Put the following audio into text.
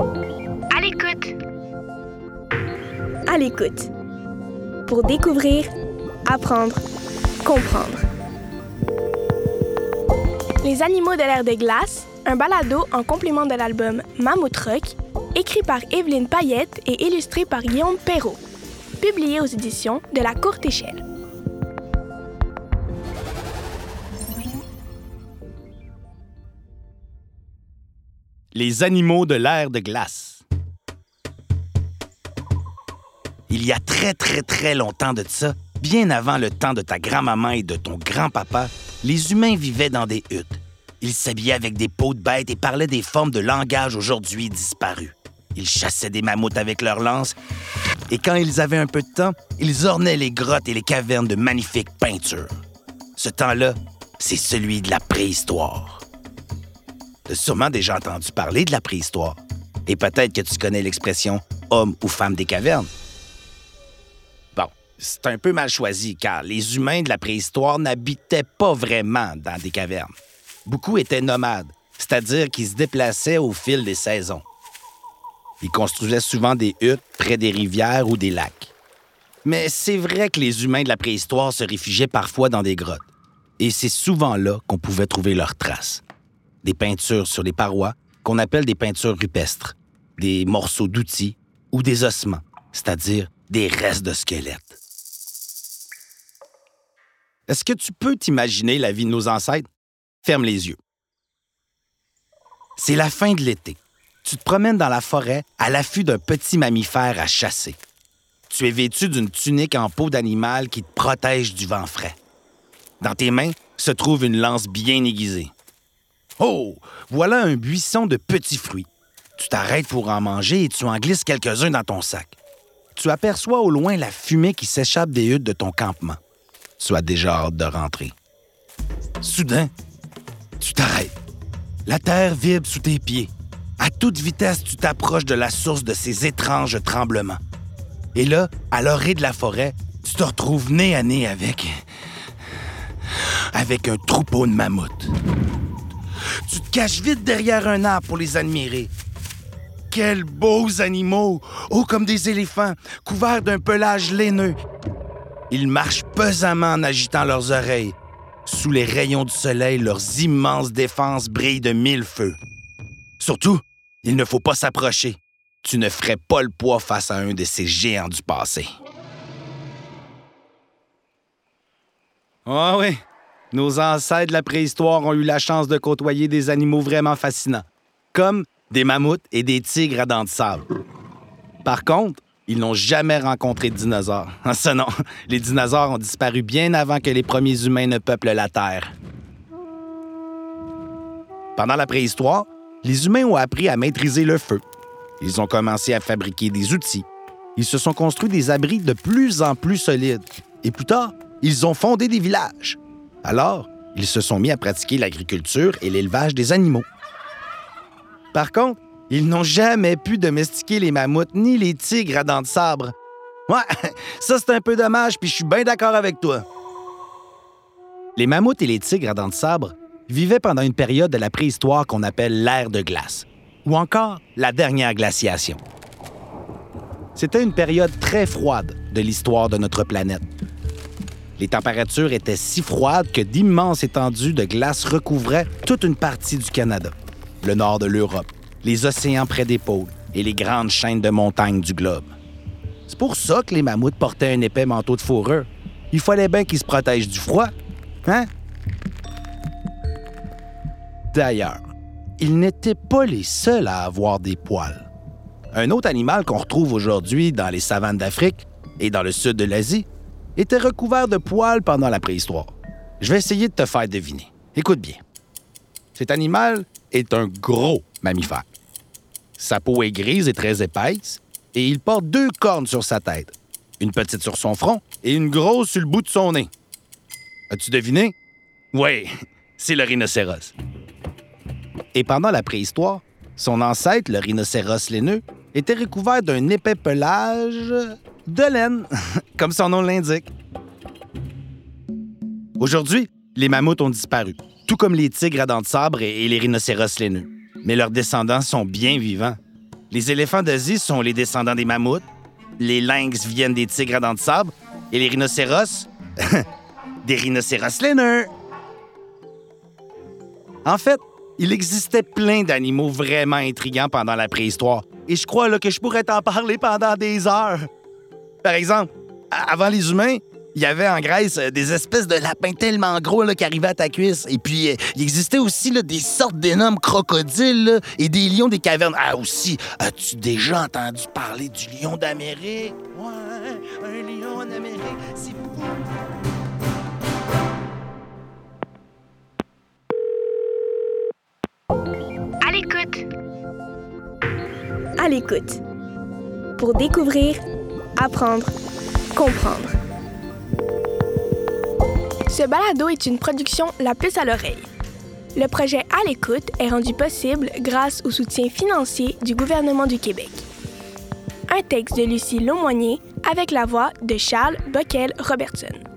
À l'écoute. À l'écoute. Pour découvrir, apprendre, comprendre. Les animaux de l'ère des glaces, un balado en complément de l'album Mammouth Rock, écrit par Evelyne Payette et illustré par Guillaume Perrault, publié aux éditions de La Courte Échelle. Les animaux de l'ère de glace. Il y a très très très longtemps de ça, bien avant le temps de ta grand-maman et de ton grand-papa, les humains vivaient dans des huttes. Ils s'habillaient avec des peaux de bêtes et parlaient des formes de langage aujourd'hui disparues. Ils chassaient des mammouths avec leurs lances et quand ils avaient un peu de temps, ils ornaient les grottes et les cavernes de magnifiques peintures. Ce temps-là, c'est celui de la préhistoire. Tu as sûrement déjà entendu parler de la préhistoire. Et peut-être que tu connais l'expression homme ou femme des cavernes. Bon, c'est un peu mal choisi car les humains de la préhistoire n'habitaient pas vraiment dans des cavernes. Beaucoup étaient nomades, c'est-à-dire qu'ils se déplaçaient au fil des saisons. Ils construisaient souvent des huttes près des rivières ou des lacs. Mais c'est vrai que les humains de la préhistoire se réfugiaient parfois dans des grottes. Et c'est souvent là qu'on pouvait trouver leurs traces. Des peintures sur les parois, qu'on appelle des peintures rupestres, des morceaux d'outils ou des ossements, c'est-à-dire des restes de squelettes. Est-ce que tu peux t'imaginer la vie de nos ancêtres? Ferme les yeux. C'est la fin de l'été. Tu te promènes dans la forêt à l'affût d'un petit mammifère à chasser. Tu es vêtu d'une tunique en peau d'animal qui te protège du vent frais. Dans tes mains se trouve une lance bien aiguisée. Oh, voilà un buisson de petits fruits. Tu t'arrêtes pour en manger et tu en glisses quelques-uns dans ton sac. Tu aperçois au loin la fumée qui s'échappe des huttes de ton campement. Tu as déjà hâte de rentrer. Soudain, tu t'arrêtes. La terre vibre sous tes pieds. À toute vitesse, tu t'approches de la source de ces étranges tremblements. Et là, à l'orée de la forêt, tu te retrouves nez à nez avec. avec un troupeau de mammouths. Tu te caches vite derrière un arbre pour les admirer. Quels beaux animaux! Hauts comme des éléphants, couverts d'un pelage laineux. Ils marchent pesamment en agitant leurs oreilles. Sous les rayons du soleil, leurs immenses défenses brillent de mille feux. Surtout, il ne faut pas s'approcher. Tu ne ferais pas le poids face à un de ces géants du passé. Ah oui, nos ancêtres de la préhistoire ont eu la chance de côtoyer des animaux vraiment fascinants, comme des mammouths et des tigres à dents de sable. Par contre, ils n'ont jamais rencontré de dinosaures. Ça non, les dinosaures ont disparu bien avant que les premiers humains ne peuplent la Terre. Pendant la préhistoire, les humains ont appris à maîtriser le feu. Ils ont commencé à fabriquer des outils. Ils se sont construits des abris de plus en plus solides. Et plus tard, ils ont fondé des villages. Alors, ils se sont mis à pratiquer l'agriculture et l'élevage des animaux. Par contre, ils n'ont jamais pu domestiquer les mammouths ni les tigres à dents de sabre. Ouais, ça c'est un peu dommage, puis je suis bien d'accord avec toi. Les mammouths et les tigres à dents de sabre vivaient pendant une période de la préhistoire qu'on appelle l'ère de glace, ou encore la dernière glaciation. C'était une période très froide de l'histoire de notre planète. Les températures étaient si froides que d'immenses étendues de glace recouvraient toute une partie du Canada, le nord de l'Europe, les océans près des pôles et les grandes chaînes de montagnes du globe. C'est pour ça que les mammouths portaient un épais manteau de fourrure. Il fallait bien qu'ils se protègent du froid. Hein? D'ailleurs, ils n'étaient pas les seuls à avoir des poils. Un autre animal qu'on retrouve aujourd'hui dans les savanes d'Afrique et dans le sud de l'Asie était recouvert de poils pendant la préhistoire. Je vais essayer de te faire deviner. Écoute bien. Cet animal est un gros mammifère. Sa peau est grise et très épaisse, et il porte deux cornes sur sa tête, une petite sur son front et une grosse sur le bout de son nez. As-tu deviné? Oui, c'est le rhinocéros. Et pendant la préhistoire, son ancêtre, le rhinocéros laineux, était recouvert d'un épais pelage de laine, comme son nom l'indique. Aujourd'hui, les mammouths ont disparu, tout comme les tigres à dents de sabre et les rhinocéros laineux. Mais leurs descendants sont bien vivants. Les éléphants d'Asie sont les descendants des mammouths, les lynx viennent des tigres à dents de sable et les rhinocéros, des rhinocéros laineux. En fait, il existait plein d'animaux vraiment intrigants pendant la préhistoire et je crois que je pourrais t'en parler pendant des heures. Par exemple, avant les humains, il y avait en Grèce euh, des espèces de lapins tellement gros là, qui arrivaient à ta cuisse. Et puis, euh, il existait aussi des sortes d'énormes crocodiles et des lions des cavernes. Ah, aussi, as-tu déjà entendu parler du lion d'Amérique? Ouais, un lion c'est À l'écoute. Pour découvrir, apprendre, comprendre. Ce balado est une production La Puce à l'oreille. Le projet À l'écoute est rendu possible grâce au soutien financier du gouvernement du Québec. Un texte de Lucie Laumonier avec la voix de Charles Bockel-Robertson.